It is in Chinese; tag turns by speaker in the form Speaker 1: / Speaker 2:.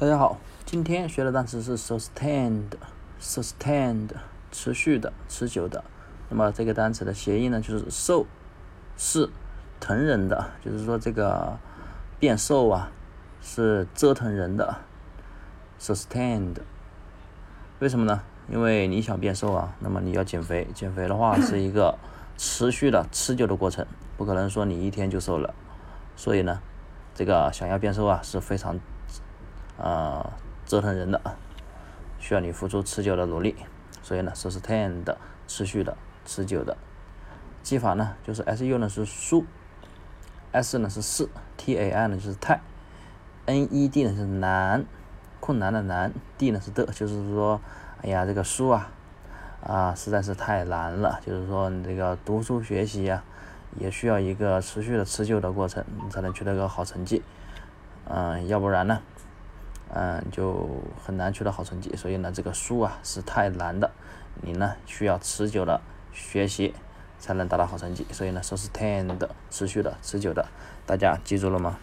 Speaker 1: 大家好，今天学的单词是 sustained，sustained，持续的、持久的。那么这个单词的谐音呢，就是瘦，是疼人的，就是说这个变瘦啊，是折腾人的。sustained，为什么呢？因为你想变瘦啊，那么你要减肥，减肥的话是一个持续的、持久的过程，不可能说你一天就瘦了。所以呢，这个想要变瘦啊，是非常。啊，折腾人的，需要你付出持久的努力，所以呢，sustain 的，持续的，持久的。记法呢，就是 S U 呢是书，S 呢是四，T A I 呢就是太，N E D 呢是难，困难的难，D 呢是的，就是说，哎呀，这个书啊，啊，实在是太难了，就是说你这个读书学习呀，也需要一个持续的、持久的过程，你才能取得个好成绩。嗯，要不然呢？嗯，就很难取得好成绩，所以呢，这个书啊是太难的，你呢需要持久的学习才能达到好成绩，所以呢，说是 ten 的持续的、持久的，大家记住了吗？